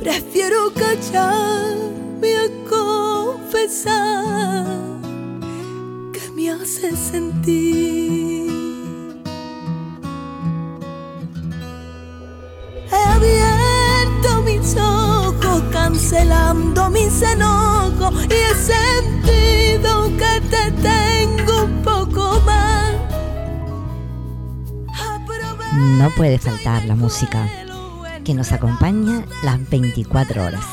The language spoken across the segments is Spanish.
prefiero callarme a confesar que me hace sentir. He abierto mis ojos cancelando mis enojos y he sentido que te tengo un poco más. No puede faltar la música que nos acompaña las 24 horas.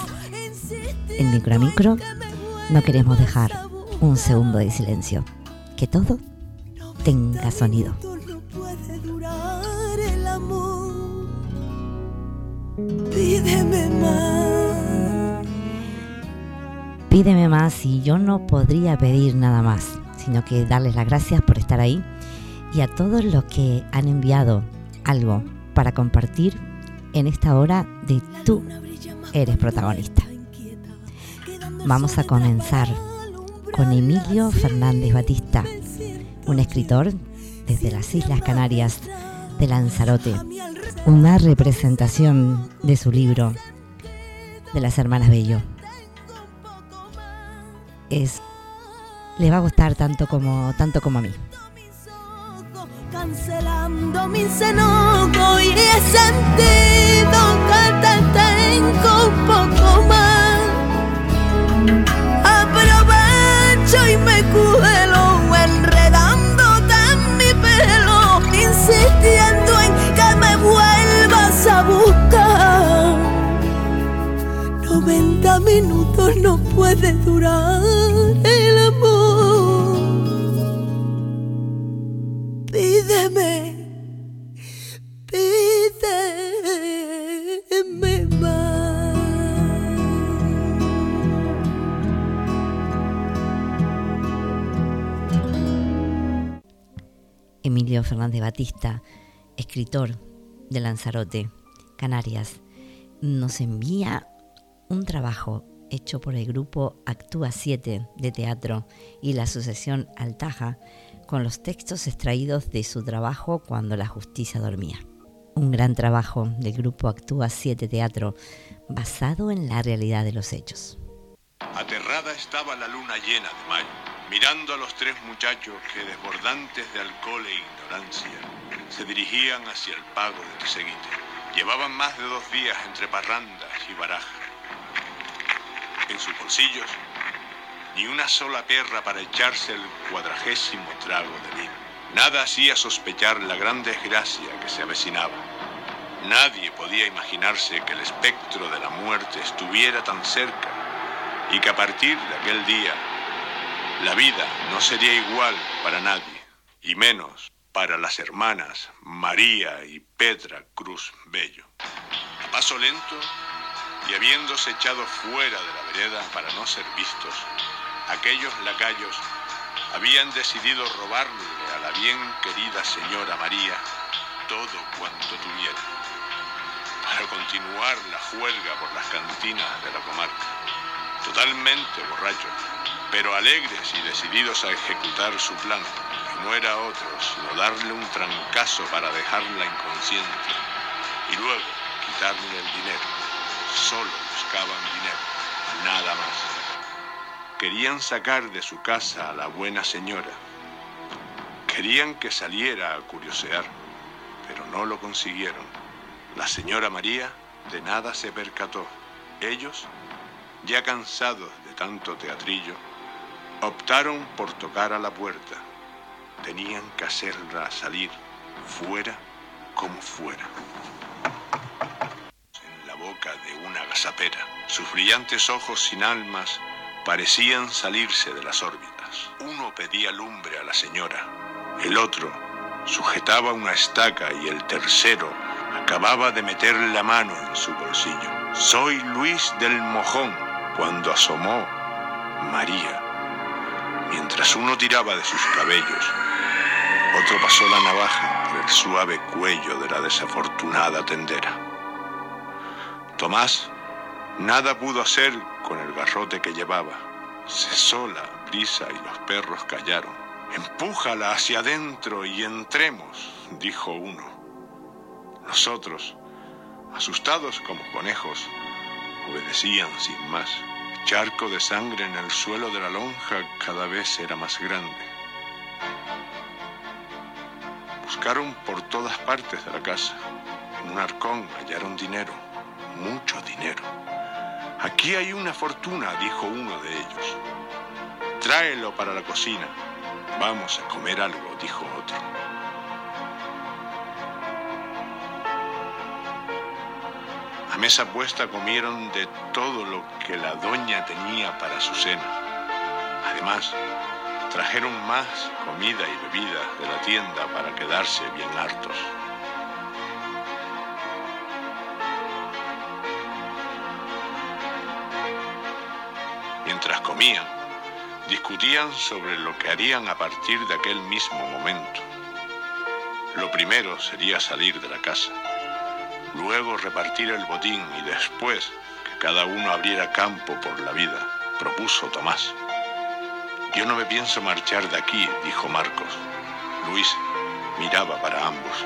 En micro a micro no queremos dejar un segundo de silencio. Que todo tenga sonido. Pídeme más. Pídeme más y yo no podría pedir nada más, sino que darles las gracias por estar ahí y a todos los que han enviado algo para compartir en esta hora de tú eres protagonista. Vamos a comenzar con Emilio Fernández Batista, un escritor desde las Islas Canarias de Lanzarote, una representación de su libro de las hermanas Bello. Es le va a gustar tanto como tanto como a mí cancelando mis enojos y he sentido que te tengo un poco más. Aprovecho y me cuelo enredándote en mi pelo, insistiendo en que me vuelvas a buscar. 90 minutos no puede durar el amor. Emilio Fernández Batista, escritor de Lanzarote, Canarias, nos envía un trabajo hecho por el grupo Actúa 7 de teatro y la asociación Altaja con los textos extraídos de su trabajo cuando la justicia dormía. Un gran trabajo del grupo Actúa 7 Teatro basado en la realidad de los hechos. Aterrada estaba la luna llena de mayo, mirando a los tres muchachos que, desbordantes de alcohol e ignorancia, se dirigían hacia el pago del seguite. Llevaban más de dos días entre parrandas y barajas. En sus bolsillos, ni una sola perra para echarse el cuadragésimo trago de vino. Nada hacía sospechar la gran desgracia que se avecinaba. Nadie podía imaginarse que el espectro de la muerte estuviera tan cerca y que a partir de aquel día la vida no sería igual para nadie, y menos para las hermanas María y Petra Cruz Bello. A paso lento y habiéndose echado fuera de la vereda para no ser vistos, aquellos lacayos habían decidido robarle a la bien querida señora María todo cuanto tuviera para continuar la juerga por las cantinas de la comarca. Totalmente borrachos, pero alegres y decididos a ejecutar su plan, que no era otro sino darle un trancazo para dejarla inconsciente y luego quitarle el dinero. Solo buscaban dinero, nada más. Querían sacar de su casa a la buena señora. Querían que saliera a curiosear, pero no lo consiguieron. La señora María de nada se percató. Ellos, ya cansados de tanto teatrillo, optaron por tocar a la puerta. Tenían que hacerla salir, fuera como fuera. En la boca de una gazapera, sus brillantes ojos sin almas parecían salirse de las órbitas. Uno pedía lumbre a la señora, el otro sujetaba una estaca y el tercero acababa de meter la mano en su bolsillo. Soy Luis del Mojón, cuando asomó María. Mientras uno tiraba de sus cabellos, otro pasó la navaja por el suave cuello de la desafortunada tendera. Tomás nada pudo hacer con el garrote que llevaba. Cesó la brisa y los perros callaron. Empújala hacia adentro y entremos, dijo uno. Nosotros, asustados como conejos, obedecían sin más. charco de sangre en el suelo de la lonja cada vez era más grande. Buscaron por todas partes de la casa. En un arcón hallaron dinero, mucho dinero. Aquí hay una fortuna, dijo uno de ellos. Tráelo para la cocina. Vamos a comer algo, dijo otro. A mesa puesta comieron de todo lo que la doña tenía para su cena. Además, trajeron más comida y bebida de la tienda para quedarse bien hartos. Mientras comían, discutían sobre lo que harían a partir de aquel mismo momento. Lo primero sería salir de la casa luego repartir el botín y después que cada uno abriera campo por la vida, propuso Tomás. Yo no me pienso marchar de aquí, dijo Marcos. Luis miraba para ambos.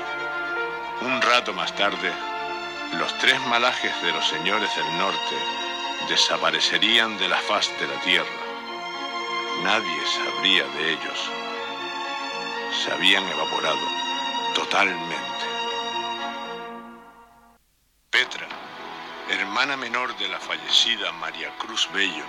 Un rato más tarde, los tres malajes de los señores del norte desaparecerían de la faz de la tierra. Nadie sabría de ellos. Se habían evaporado totalmente. Petra, hermana menor de la fallecida María Cruz Bello,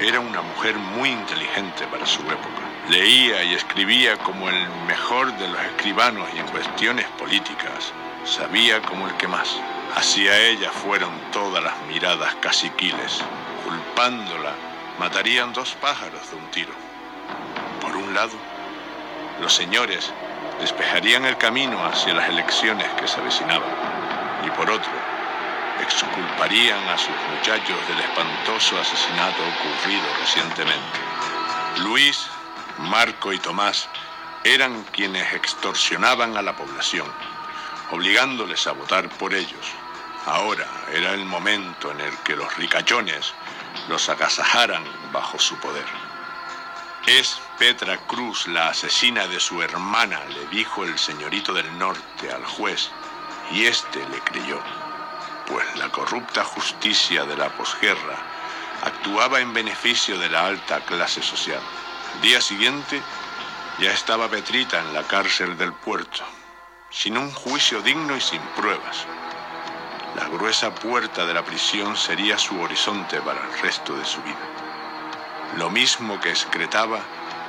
era una mujer muy inteligente para su época. Leía y escribía como el mejor de los escribanos y en cuestiones políticas sabía como el que más. Hacia ella fueron todas las miradas caciquiles. Culpándola, matarían dos pájaros de un tiro. Por un lado, los señores despejarían el camino hacia las elecciones que se avecinaban. Y por otro, exculparían a sus muchachos del espantoso asesinato ocurrido recientemente. Luis, Marco y Tomás eran quienes extorsionaban a la población, obligándoles a votar por ellos. Ahora era el momento en el que los ricachones los agasajaran bajo su poder. Es Petra Cruz la asesina de su hermana, le dijo el señorito del norte al juez, y éste le creyó pues la corrupta justicia de la posguerra actuaba en beneficio de la alta clase social. Día siguiente ya estaba Petrita en la cárcel del puerto, sin un juicio digno y sin pruebas. La gruesa puerta de la prisión sería su horizonte para el resto de su vida. Lo mismo que excretaba,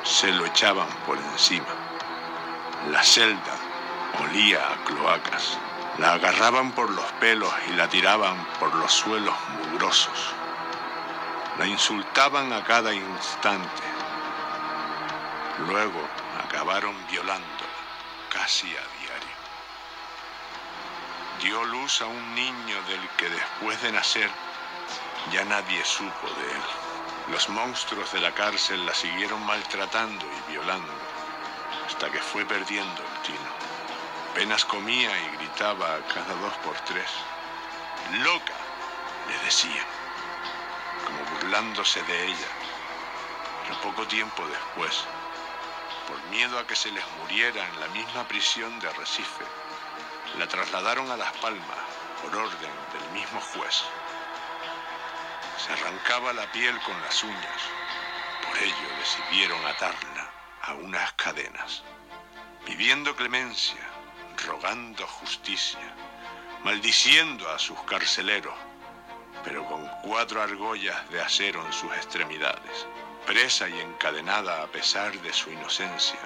se lo echaban por encima. La celda olía a cloacas. La agarraban por los pelos y la tiraban por los suelos mugrosos. La insultaban a cada instante. Luego acabaron violándola casi a diario. Dio luz a un niño del que después de nacer ya nadie supo de él. Los monstruos de la cárcel la siguieron maltratando y violando hasta que fue perdiendo el tino. Apenas comía y gritaba cada dos por tres. Loca, le decían, como burlándose de ella. Pero poco tiempo después, por miedo a que se les muriera en la misma prisión de Recife, la trasladaron a Las Palmas por orden del mismo juez. Se arrancaba la piel con las uñas, por ello decidieron atarla a unas cadenas, pidiendo clemencia rogando justicia, maldiciendo a sus carceleros, pero con cuatro argollas de acero en sus extremidades, presa y encadenada a pesar de su inocencia.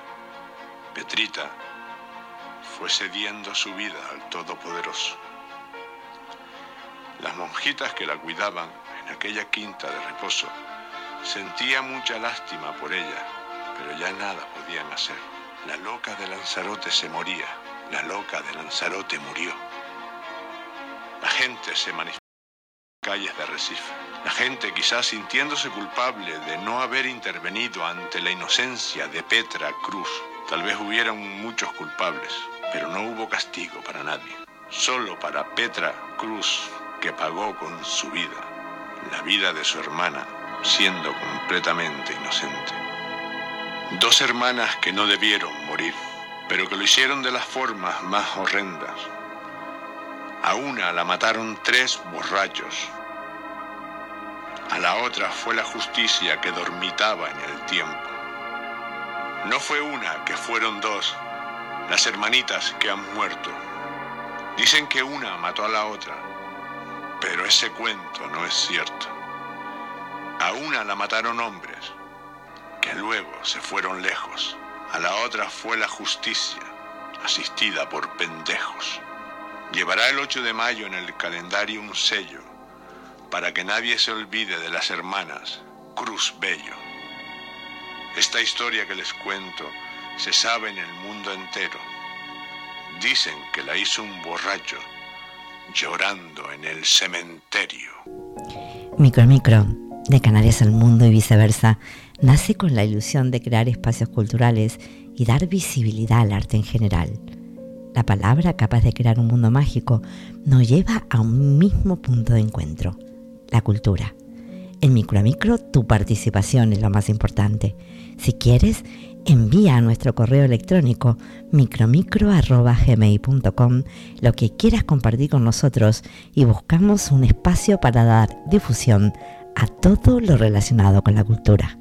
Petrita fue cediendo su vida al Todopoderoso. Las monjitas que la cuidaban en aquella quinta de reposo sentían mucha lástima por ella, pero ya nada podían hacer. La loca de Lanzarote se moría la loca de Lanzarote murió. La gente se manifestó en las calles de Recife. La gente, quizás sintiéndose culpable de no haber intervenido ante la inocencia de Petra Cruz. Tal vez hubieran muchos culpables, pero no hubo castigo para nadie. Solo para Petra Cruz, que pagó con su vida la vida de su hermana, siendo completamente inocente. Dos hermanas que no debieron morir pero que lo hicieron de las formas más horrendas. A una la mataron tres borrachos A la otra fue la justicia que dormitaba en el tiempo. No fue una, que fueron dos, las hermanitas que han muerto. Dicen que una mató a la otra, pero ese cuento no es cierto. A una la mataron hombres, que luego se fueron lejos. A la otra fue la justicia, asistida por pendejos. Llevará el 8 de mayo en el calendario un sello para que nadie se olvide de las hermanas Cruz Bello. Esta historia que les cuento se sabe en el mundo entero. Dicen que la hizo un borracho llorando en el cementerio. Micro Micro, de Canarias al mundo y viceversa, nace con la ilusión de crear espacios culturales y dar visibilidad al arte en general. La palabra capaz de crear un mundo mágico nos lleva a un mismo punto de encuentro, la cultura. En Micro a Micro tu participación es lo más importante. Si quieres, envía a nuestro correo electrónico micromicro.gmail.com lo que quieras compartir con nosotros y buscamos un espacio para dar difusión a todo lo relacionado con la cultura.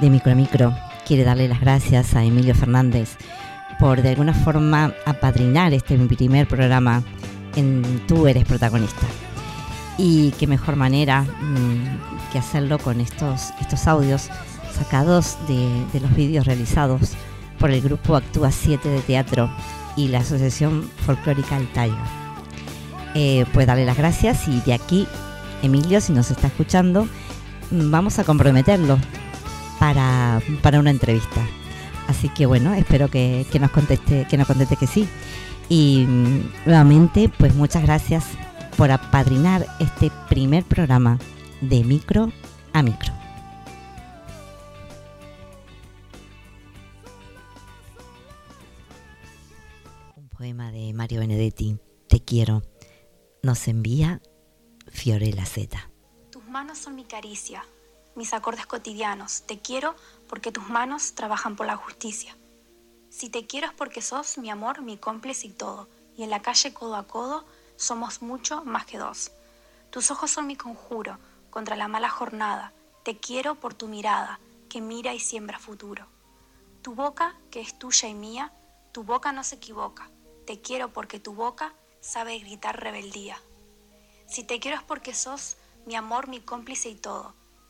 De Micro Micro quiere darle las gracias a Emilio Fernández por de alguna forma apadrinar este primer programa en Tú eres protagonista. Y qué mejor manera mm, que hacerlo con estos, estos audios sacados de, los vídeos realizados por el grupo Actúa 7 de Teatro y la Asociación Folclórica Altaya. Eh, pues darle las gracias y de aquí, Emilio, si nos está escuchando, mm, vamos a comprometerlo para, para una entrevista. Así que bueno, espero que, nos conteste, que nos conteste que sí. Y mm, nuevamente, pues muchas gracias por apadrinar este primer programa de micro a micro. Un poema de Mario Benedetti, Te quiero, nos envía Fiorella Z. Tus manos son mi caricia, mis acordes cotidianos. Te quiero porque tus manos trabajan por la justicia. Si te quiero es porque sos mi amor, mi cómplice y todo. Y en la calle codo a codo somos mucho más que dos. Tus ojos son mi conjuro contra la mala jornada. Te quiero por tu mirada, que mira y siembra futuro. Tu boca, que es tuya y mía, tu boca no se equivoca. Te quiero porque tu boca sabe gritar rebeldía. Si te quiero es porque sos mi amor, mi cómplice y todo.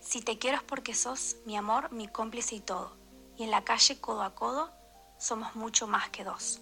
Si te quiero es porque sos mi amor, mi cómplice y todo, y en la calle codo a codo somos mucho más que dos.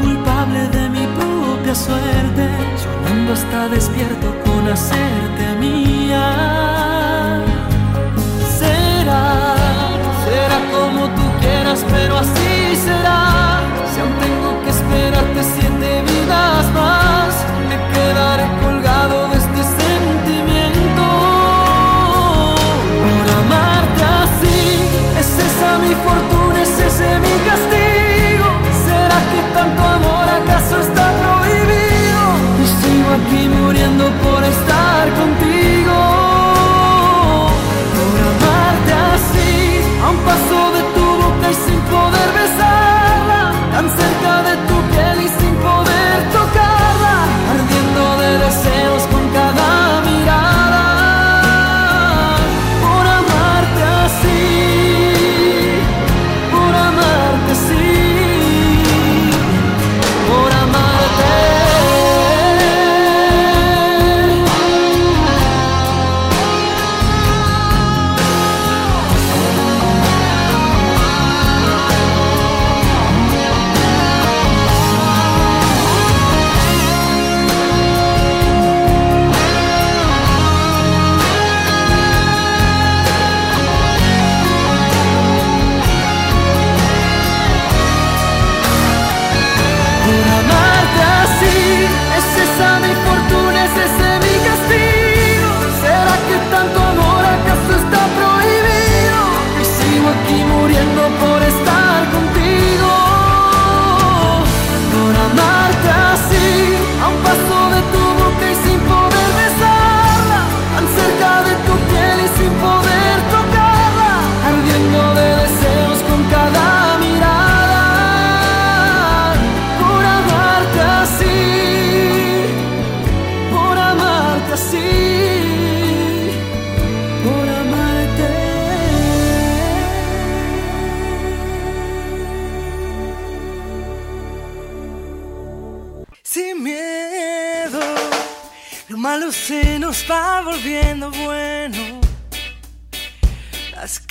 culpable de mi propia suerte, soñando hasta despierto con hacerte mía. Será, será como tú quieras, pero así será. Aquí muriendo por estar contigo.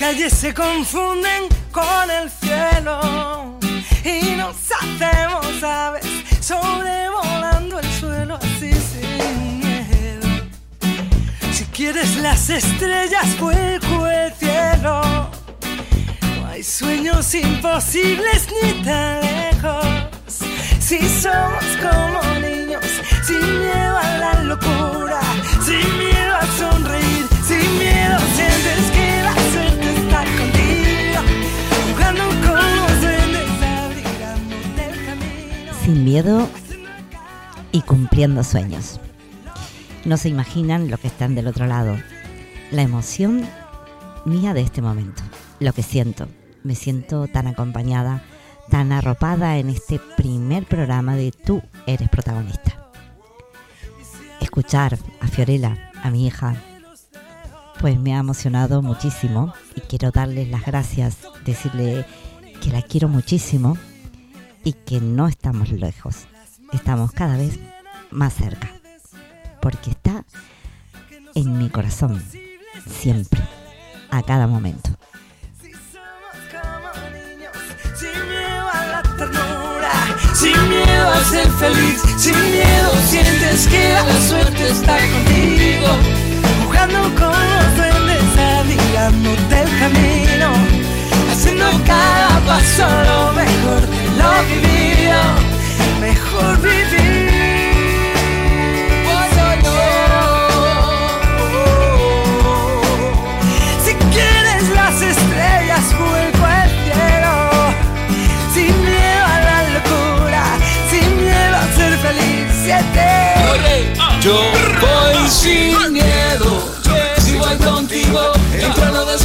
Calles se confunden con el cielo y nos hacemos aves sobrevolando el suelo así sin miedo. Si quieres las estrellas, vuelco el cielo. No hay sueños imposibles ni tan lejos. Si somos como niños, sin miedo a la locura, sin miedo a sonreír, sin miedo sientes que Sin miedo y cumpliendo sueños. No se imaginan lo que están del otro lado. La emoción mía de este momento. Lo que siento. Me siento tan acompañada, tan arropada en este primer programa de Tú eres protagonista. Escuchar a Fiorella, a mi hija, pues me ha emocionado muchísimo y quiero darles las gracias, decirle que la quiero muchísimo y que no estamos lejos, estamos cada vez más cerca, porque está en mi corazón, siempre, a cada momento. Sin miedo a ser feliz, sin miedo sientes que la suerte está contigo, jugando con los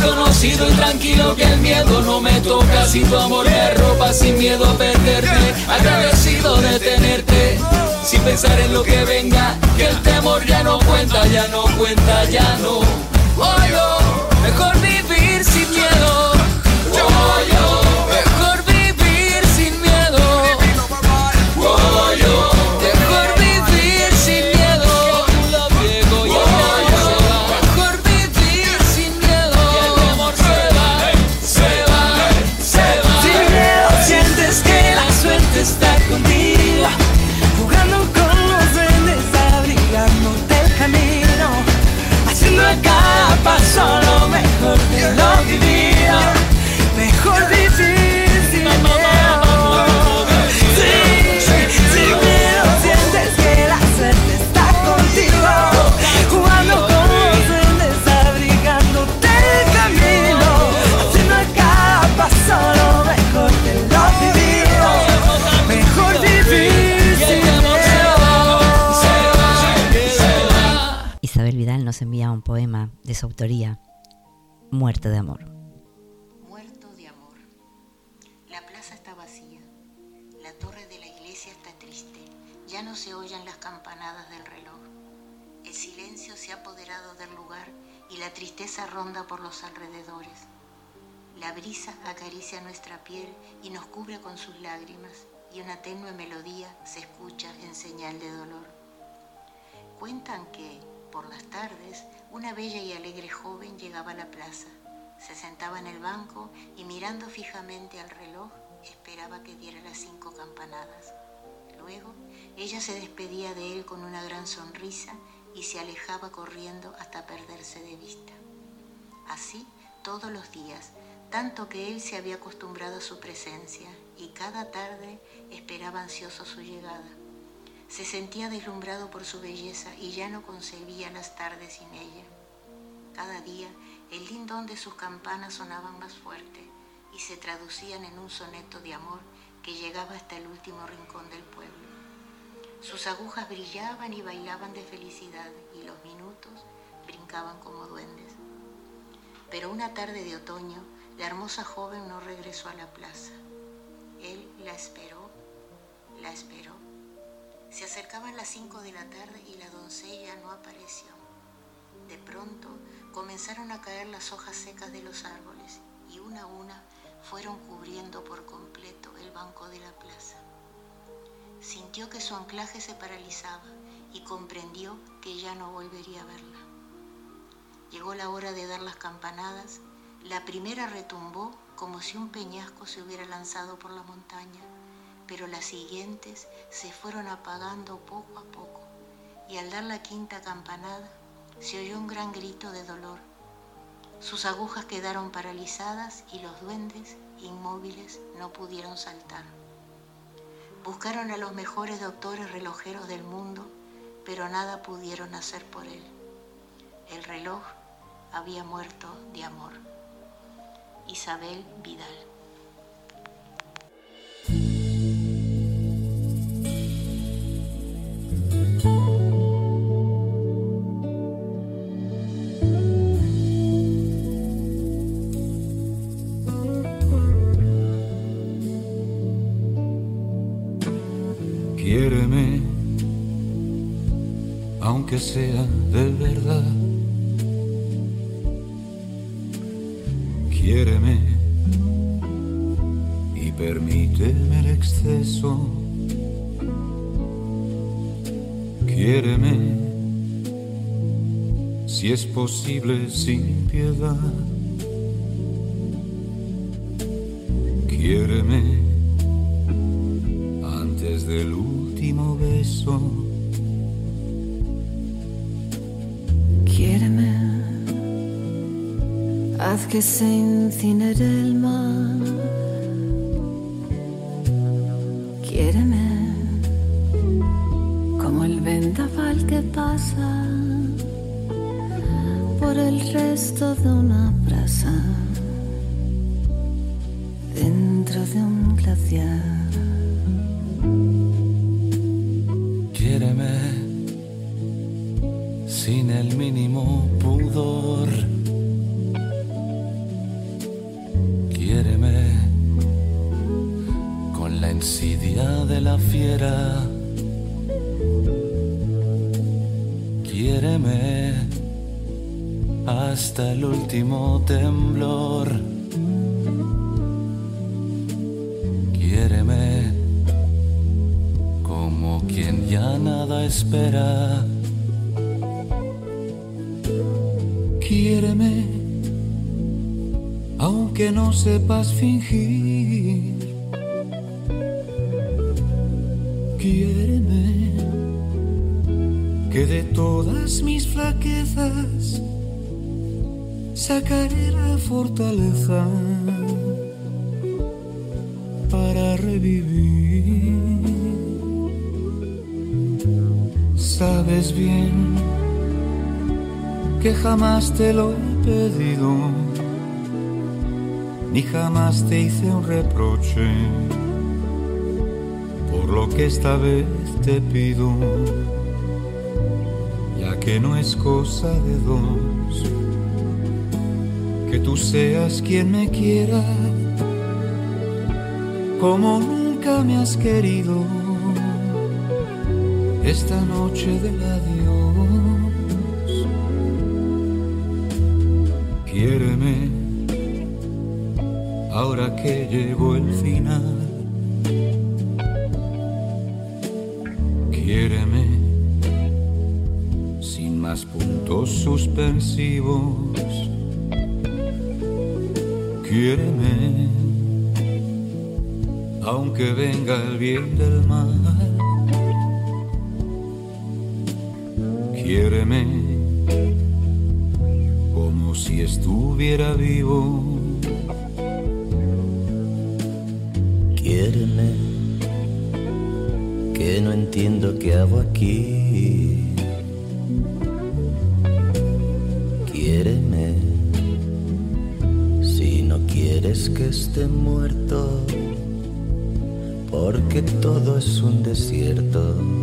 desconocido y tranquilo que el miedo no me toca. Si tu amor me ropa sin miedo a perderte, agradecido de tenerte, sin pensar en lo que venga, que el temor ya no cuenta, ya no cuenta, ya no. Voy yo, mejor su autoría, Muerte de Amor. Muerto de amor. La plaza está vacía. La torre de la iglesia está triste. Ya no se oyen las campanadas del reloj. El silencio se ha apoderado del lugar y la tristeza ronda por los alrededores. La brisa acaricia nuestra piel y nos cubre con sus lágrimas y una tenue melodía se escucha en señal de dolor. Cuentan que, por las tardes, una bella y alegre joven llegaba a la plaza, se sentaba en el banco y mirando fijamente al reloj esperaba que diera las cinco campanadas. Luego, ella se despedía de él con una gran sonrisa y se alejaba corriendo hasta perderse de vista. Así, todos los días, tanto que él se había acostumbrado a su presencia y cada tarde esperaba ansioso su llegada. Se sentía deslumbrado por su belleza y ya no concebía las tardes sin ella. Cada día el lindón de sus campanas sonaban más fuerte y se traducían en un soneto de amor que llegaba hasta el último rincón del pueblo. Sus agujas brillaban y bailaban de felicidad y los minutos brincaban como duendes. Pero una tarde de otoño, la hermosa joven no regresó a la plaza. Él la esperó, la esperó. Se acercaban las cinco de la tarde y la doncella no apareció. De pronto comenzaron a caer las hojas secas de los árboles y una a una fueron cubriendo por completo el banco de la plaza. Sintió que su anclaje se paralizaba y comprendió que ya no volvería a verla. Llegó la hora de dar las campanadas, la primera retumbó como si un peñasco se hubiera lanzado por la montaña, pero las siguientes se fueron apagando poco a poco y al dar la quinta campanada se oyó un gran grito de dolor. Sus agujas quedaron paralizadas y los duendes, inmóviles, no pudieron saltar. Buscaron a los mejores doctores relojeros del mundo, pero nada pudieron hacer por él. El reloj había muerto de amor. Isabel Vidal. Aunque sea de verdad. Quiéreme y permíteme el exceso. Quiéreme si es posible sin piedad. Que se incinere el mar. Espera. Quiéreme aunque no sepas fingir que de todas mis flaquezas sacaré la fortaleza para revivir. Sabes bien que jamás te lo he pedido, ni jamás te hice un reproche lo que esta vez te pido, ya que no es cosa de dos, que tú seas quien me quiera, como nunca me has querido, esta noche del adiós. Quiéreme, ahora que llegó el final Quiéreme sin más puntos suspensivos. Quiéreme aunque venga el bien del mal. Estuviera vivo. Quiéreme que no entiendo qué hago aquí. Quiéreme si no quieres que esté muerto, porque todo es un desierto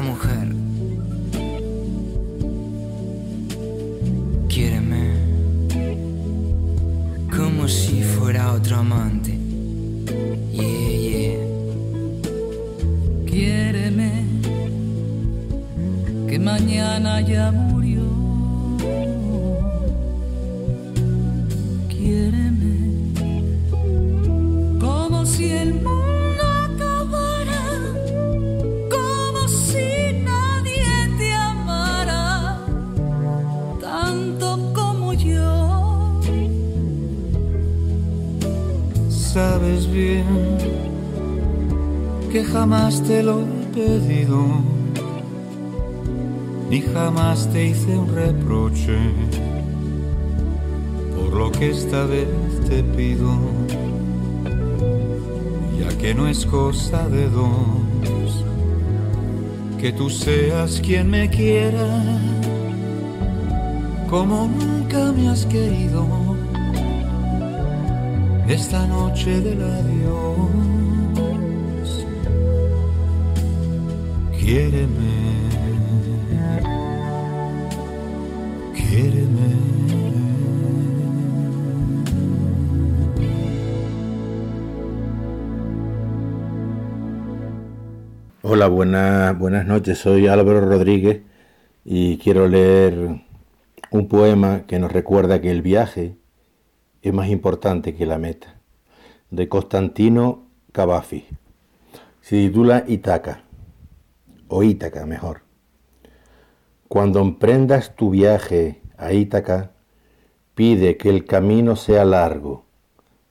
mujer. Esta vez te pido, ya que no es cosa de dos, que tú seas quien me quiera, como nunca me has querido esta noche del adiós. Quiéreme. Hola, buenas, buenas noches. Soy Álvaro Rodríguez y quiero leer un poema que nos recuerda que el viaje es más importante que la meta, de Constantino Cavafi. Se titula Itaca, o Ítaca mejor. Cuando emprendas tu viaje a Ítaca, pide que el camino sea largo,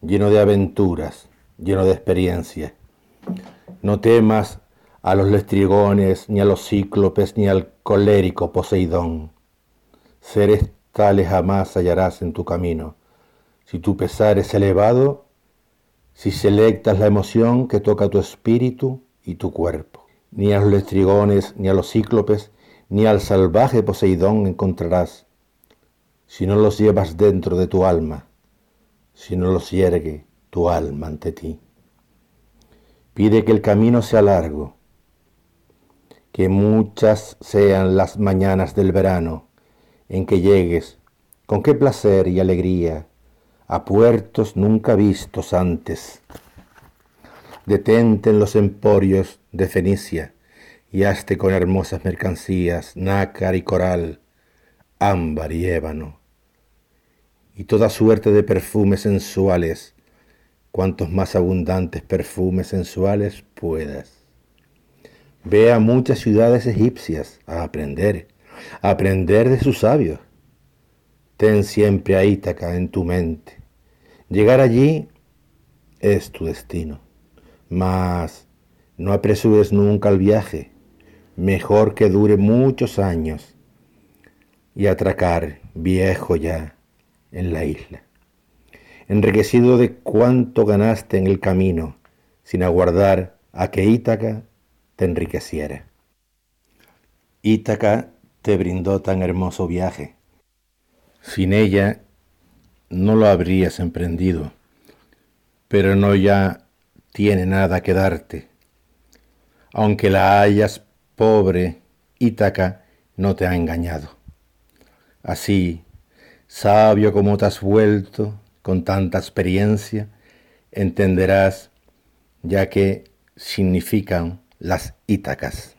lleno de aventuras, lleno de experiencias. No temas a los lestrigones, ni a los cíclopes, ni al colérico Poseidón. Seres tales jamás hallarás en tu camino si tu pesar es elevado, si selectas la emoción que toca tu espíritu y tu cuerpo. Ni a los lestrigones, ni a los cíclopes, ni al salvaje Poseidón encontrarás, si no los llevas dentro de tu alma, si no los yergue tu alma ante ti. Pide que el camino sea largo, que muchas sean las mañanas del verano en que llegues, con qué placer y alegría a puertos nunca vistos antes. Detente en los emporios de Fenicia y hazte con hermosas mercancías, nácar y coral, ámbar y ébano, y toda suerte de perfumes sensuales, cuantos más abundantes perfumes sensuales puedas. Ve a muchas ciudades egipcias a aprender, a aprender de sus sabios. Ten siempre a Ítaca en tu mente. Llegar allí es tu destino, mas no apresures nunca el viaje, mejor que dure muchos años y atracar viejo ya en la isla, enriquecido de cuánto ganaste en el camino, sin aguardar a que Ítaca te enriqueciera. Ítaca te brindó tan hermoso viaje. Sin ella no lo habrías emprendido, pero no ya tiene nada que darte. Aunque la hayas pobre, Ítaca no te ha engañado. Así, sabio como te has vuelto, con tanta experiencia, entenderás ya que significan las Ítacas.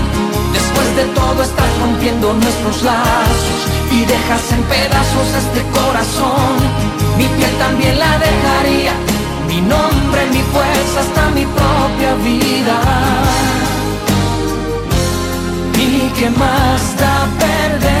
De todo estás rompiendo nuestros lazos y dejas en pedazos este corazón. Mi piel también la dejaría, mi nombre, mi fuerza, hasta mi propia vida. ¿Y qué más da perder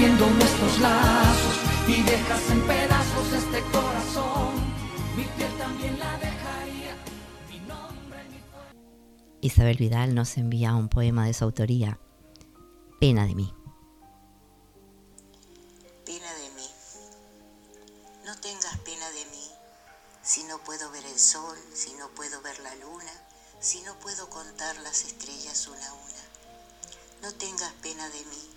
rompiendo nuestros lazos y dejas en pedazos este corazón. Mi piel también la dejaría. Mi nombre, mi Isabel Vidal nos envía un poema de su autoría, Pena de mí. Pena de mí. No tengas pena de mí si no puedo ver el sol, si no puedo ver la luna, si no puedo contar las estrellas una a una. No tengas pena de mí,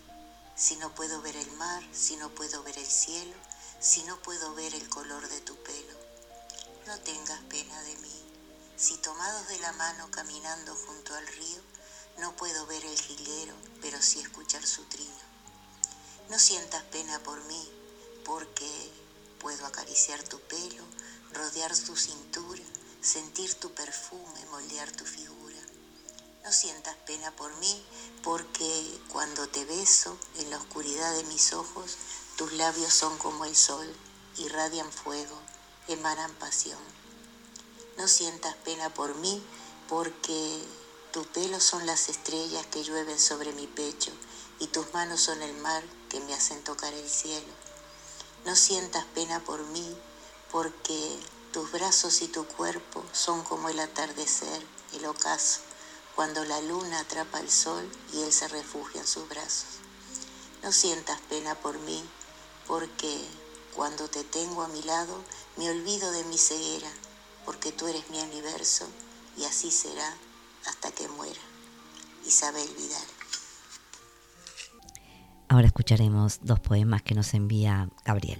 si no puedo ver el mar, si no puedo ver el cielo, si no puedo ver el color de tu pelo. No tengas pena de mí, si tomados de la mano caminando junto al río, no puedo ver el jilguero, pero sí escuchar su trino. No sientas pena por mí, porque puedo acariciar tu pelo, rodear tu cintura, sentir tu perfume, moldear tu figura. No sientas pena por mí, porque cuando te beso en la oscuridad de mis ojos, tus labios son como el sol, irradian fuego, emanan pasión. No sientas pena por mí, porque tus pelos son las estrellas que llueven sobre mi pecho y tus manos son el mar que me hacen tocar el cielo. No sientas pena por mí, porque tus brazos y tu cuerpo son como el atardecer, el ocaso cuando la luna atrapa el sol y él se refugia en sus brazos. No sientas pena por mí, porque cuando te tengo a mi lado me olvido de mi ceguera, porque tú eres mi universo y así será hasta que muera. Isabel Vidal. Ahora escucharemos dos poemas que nos envía Gabriel.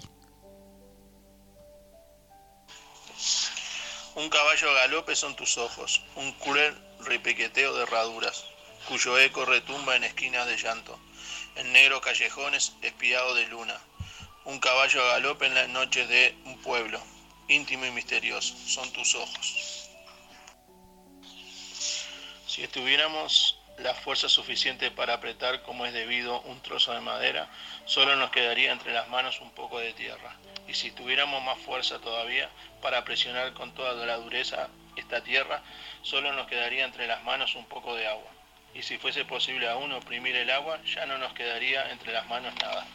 Un caballo a galope son tus ojos, un cruel repiqueteo de herraduras, cuyo eco retumba en esquinas de llanto, en negros callejones espiados de luna. Un caballo a galope en las noches de un pueblo, íntimo y misterioso, son tus ojos. Si estuviéramos la fuerza suficiente para apretar como es debido un trozo de madera, solo nos quedaría entre las manos un poco de tierra. Y si tuviéramos más fuerza todavía para presionar con toda la dureza esta tierra, solo nos quedaría entre las manos un poco de agua. Y si fuese posible aún oprimir el agua, ya no nos quedaría entre las manos nada.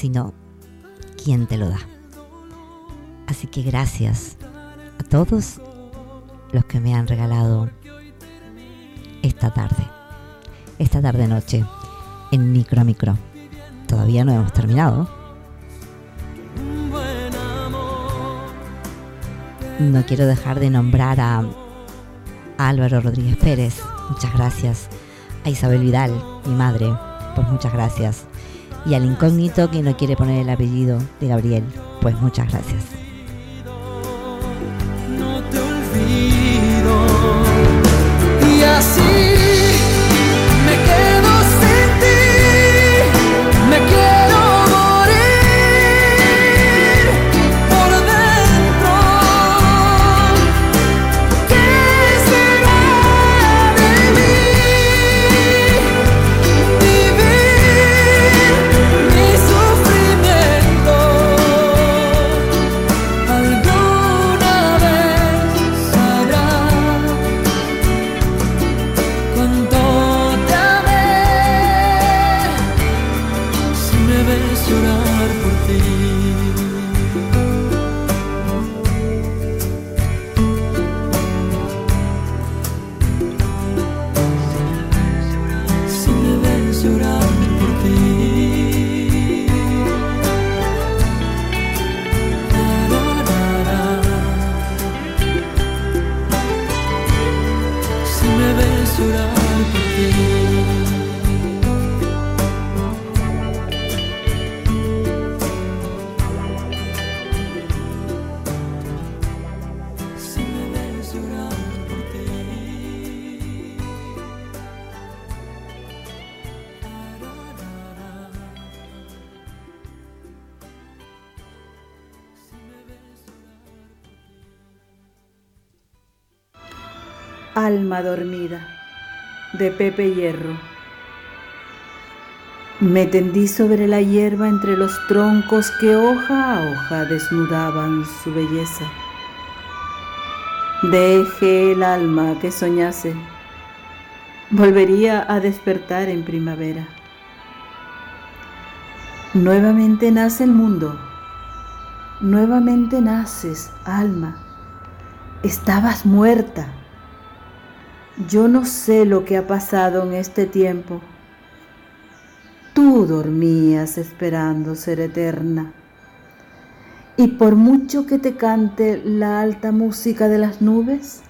Sino quien te lo da. Así que gracias a todos los que me han regalado esta tarde, esta tarde noche, en micro a micro. Todavía no hemos terminado. No quiero dejar de nombrar a Álvaro Rodríguez Pérez. Muchas gracias a Isabel Vidal, mi madre, pues muchas gracias. Y al incógnito que no quiere poner el apellido de Gabriel, pues muchas gracias. De Pepe Hierro. Me tendí sobre la hierba entre los troncos que hoja a hoja desnudaban su belleza. Deje el alma que soñase, volvería a despertar en primavera. Nuevamente nace el mundo, nuevamente naces, alma. Estabas muerta. Yo no sé lo que ha pasado en este tiempo. Tú dormías esperando ser eterna. Y por mucho que te cante la alta música de las nubes,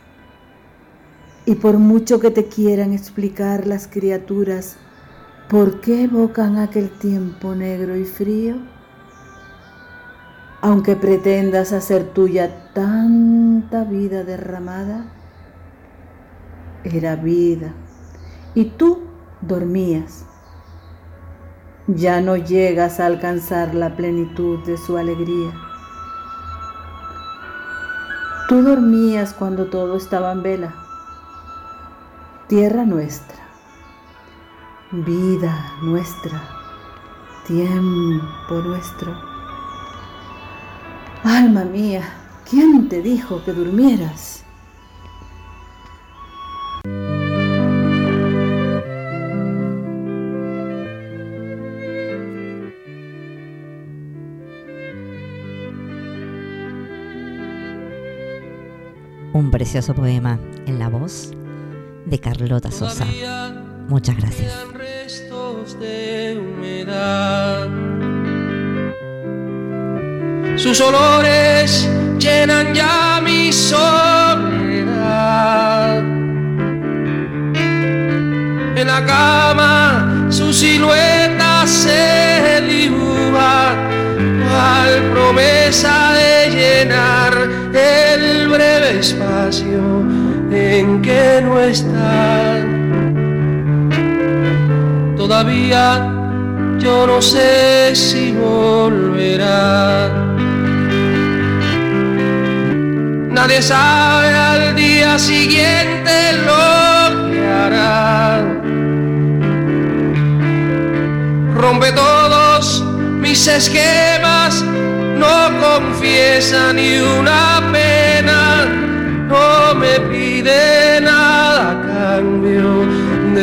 y por mucho que te quieran explicar las criaturas por qué evocan aquel tiempo negro y frío, aunque pretendas hacer tuya tanta vida derramada, era vida y tú dormías. Ya no llegas a alcanzar la plenitud de su alegría. Tú dormías cuando todo estaba en vela. Tierra nuestra, vida nuestra, tiempo nuestro. Alma mía, ¿quién te dijo que durmieras? Un precioso poema en la voz de Carlota Sosa. Muchas gracias. restos de humedad. Sus olores llenan ya mi soledad. En la cama su silueta se en que no está. Todavía yo no sé si volverá. Nadie sabe al día siguiente lo que hará. Rompe todos mis esquemas, no confiesa ni una pena,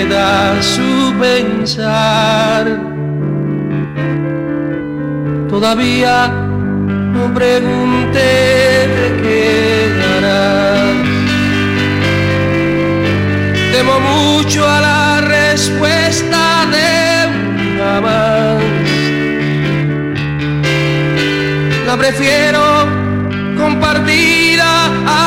comprometa su pensar. Todavía no pregunté de qué harás. Temo mucho a la respuesta de una más. La prefiero compartida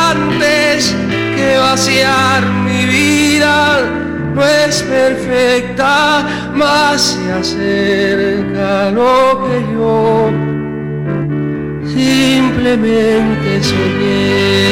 antes que vaciar mi vida. No es perfecta, más se acerca lo que yo simplemente soñé.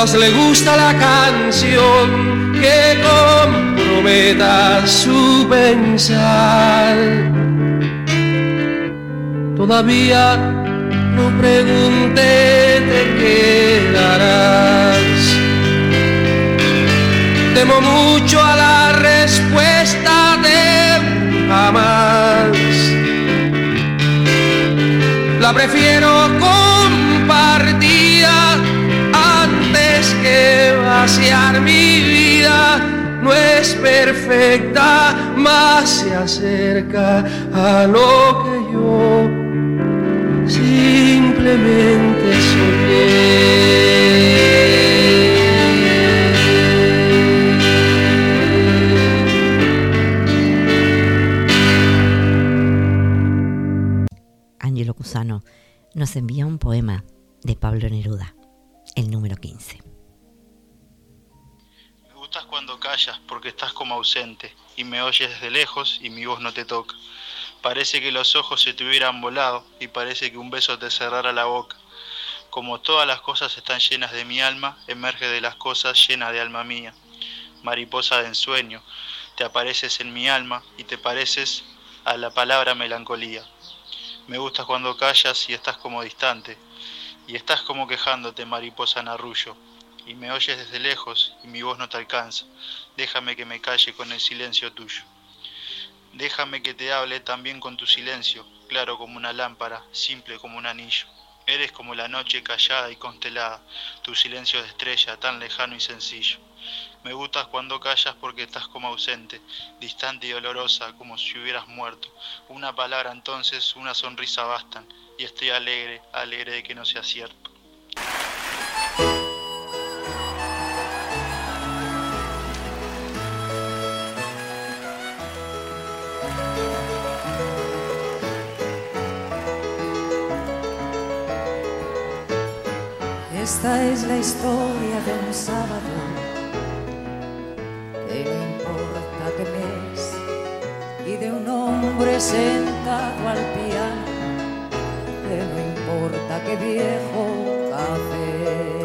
Más le gusta la canción que comprometa su pensar. Todavía no pregunté, te quedarás. Temo mucho a la respuesta de jamás. La prefiero compartida mi vida. No es perfecta, más se acerca a lo que yo simplemente Angelo Cusano nos envía un poema de Pablo Neruda, porque estás como ausente y me oyes desde lejos y mi voz no te toca. Parece que los ojos se te hubieran volado y parece que un beso te cerrara la boca. Como todas las cosas están llenas de mi alma, emerge de las cosas llena de alma mía. Mariposa de ensueño, te apareces en mi alma y te pareces a la palabra melancolía. Me gustas cuando callas y estás como distante, y estás como quejándote, mariposa en y me oyes desde lejos y mi voz no te alcanza. Déjame que me calle con el silencio tuyo. Déjame que te hable también con tu silencio, claro como una lámpara, simple como un anillo. Eres como la noche callada y constelada, tu silencio de estrella tan lejano y sencillo. Me gustas cuando callas porque estás como ausente, distante y dolorosa, como si hubieras muerto. Una palabra entonces, una sonrisa bastan, y estoy alegre, alegre de que no sea cierto. Esta es la historia de un sábado, que no importa qué mes, y de un hombre sentado al piano, que no importa qué viejo café.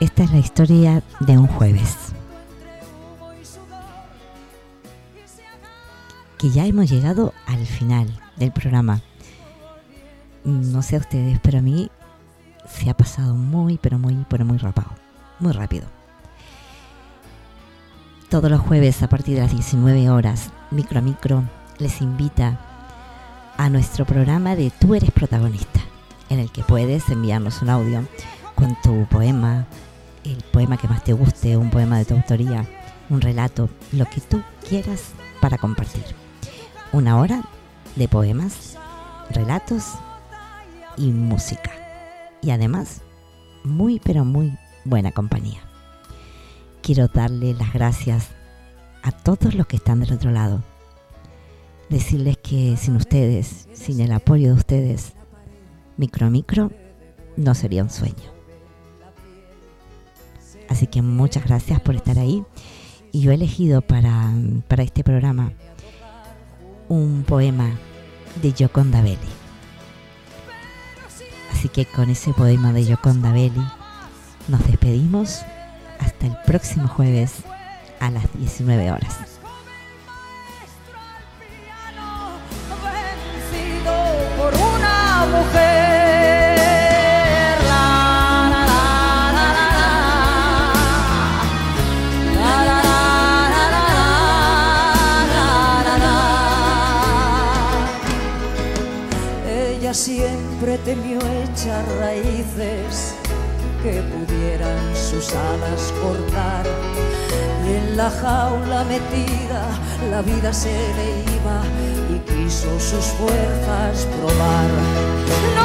Esta es la historia de un jueves. Que ya hemos llegado al final del programa. No sé a ustedes, pero a mí se ha pasado muy, pero muy, pero muy rápido. Muy rápido. Todos los jueves a partir de las 19 horas, Micro a Micro les invita a nuestro programa de Tú eres protagonista, en el que puedes enviarnos un audio con tu poema, el poema que más te guste, un poema de tu autoría, un relato, lo que tú quieras para compartir. Una hora de poemas, relatos y música. Y además, muy pero muy buena compañía. Quiero darle las gracias a todos los que están del otro lado. Decirles que sin ustedes, sin el apoyo de ustedes, Micro Micro no sería un sueño. Así que muchas gracias por estar ahí. Y yo he elegido para, para este programa un poema de Gioconda Belli. Así que con ese poema de Gioconda Belli nos despedimos hasta el próximo jueves a las 19 horas. Que pudieran sus alas cortar. Y en la jaula metida la vida se le iba y quiso sus fuerzas probar.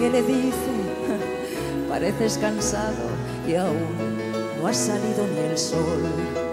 Que le dice, pareces cansado y aún no ha salido ni el sol.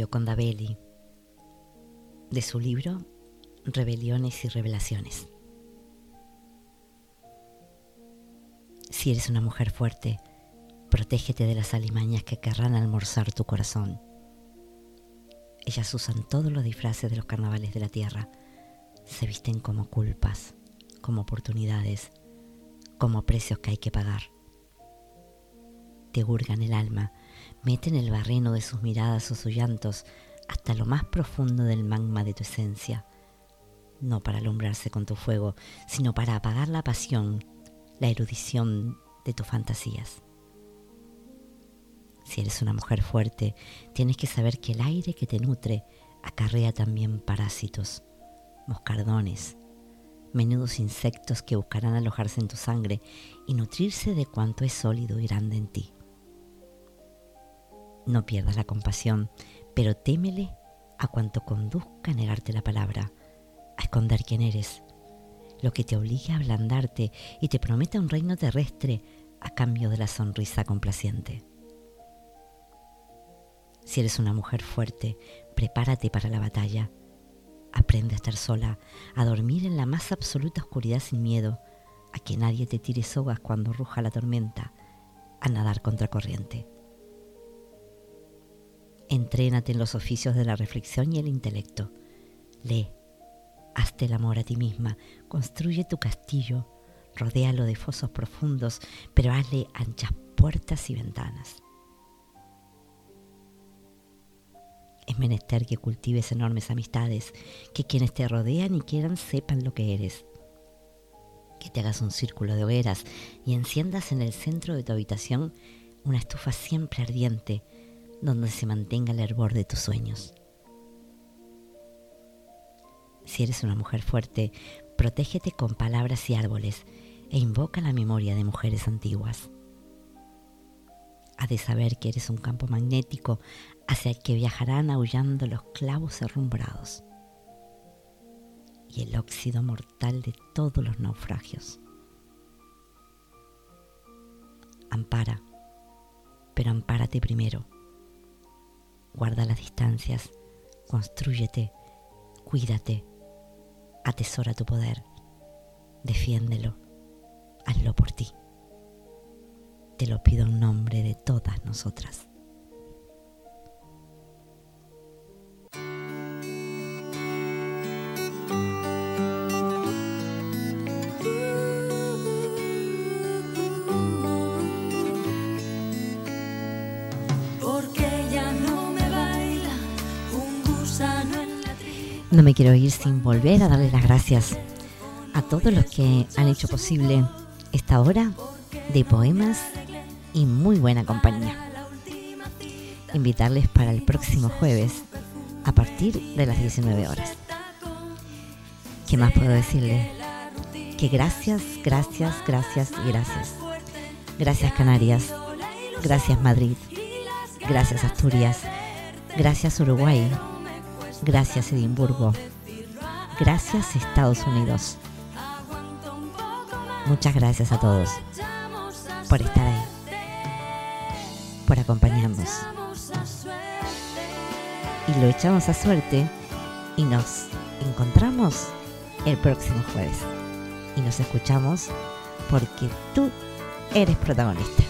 Gioconda Belli, de su libro Rebeliones y Revelaciones. Si eres una mujer fuerte, protégete de las alimañas que querrán almorzar tu corazón. Ellas usan todos los disfraces de los carnavales de la tierra. Se visten como culpas, como oportunidades, como precios que hay que pagar. Te hurgan el alma, meten el barreno de sus miradas o sus llantos hasta lo más profundo del magma de tu esencia, no para alumbrarse con tu fuego, sino para apagar la pasión, la erudición de tus fantasías. Si eres una mujer fuerte, tienes que saber que el aire que te nutre acarrea también parásitos, moscardones, menudos insectos que buscarán alojarse en tu sangre y nutrirse de cuanto es sólido y grande en ti. No pierdas la compasión, pero témele a cuanto conduzca a negarte la palabra, a esconder quién eres, lo que te obligue a ablandarte y te prometa un reino terrestre a cambio de la sonrisa complaciente. Si eres una mujer fuerte, prepárate para la batalla. Aprende a estar sola, a dormir en la más absoluta oscuridad sin miedo, a que nadie te tire sogas cuando ruja la tormenta, a nadar contracorriente. Entrénate en los oficios de la reflexión y el intelecto. Lee, hazte el amor a ti misma, construye tu castillo, rodéalo de fosos profundos, pero hazle anchas puertas y ventanas. Es menester que cultives enormes amistades, que quienes te rodean y quieran sepan lo que eres. Que te hagas un círculo de hogueras y enciendas en el centro de tu habitación una estufa siempre ardiente donde se mantenga el hervor de tus sueños. Si eres una mujer fuerte, protégete con palabras y árboles e invoca la memoria de mujeres antiguas. Ha de saber que eres un campo magnético hacia el que viajarán aullando los clavos herrumbrados y el óxido mortal de todos los naufragios. Ampara, pero ampárate primero. Guarda las distancias, construyete, cuídate, atesora tu poder, defiéndelo, hazlo por ti. Te lo pido en nombre de todas nosotras. Quiero ir sin volver a darles las gracias a todos los que han hecho posible esta hora de poemas y muy buena compañía. invitarles para el próximo jueves a partir de las 19 horas. ¿Qué más puedo decirle? Que gracias, gracias, gracias y gracias. Gracias Canarias, gracias Madrid, gracias Asturias, gracias Uruguay, gracias Edimburgo, gracias Estados Unidos. Muchas gracias a todos por estar ahí, por acompañarnos. Y lo echamos a suerte y nos encontramos el próximo jueves. Y nos escuchamos porque tú eres protagonista.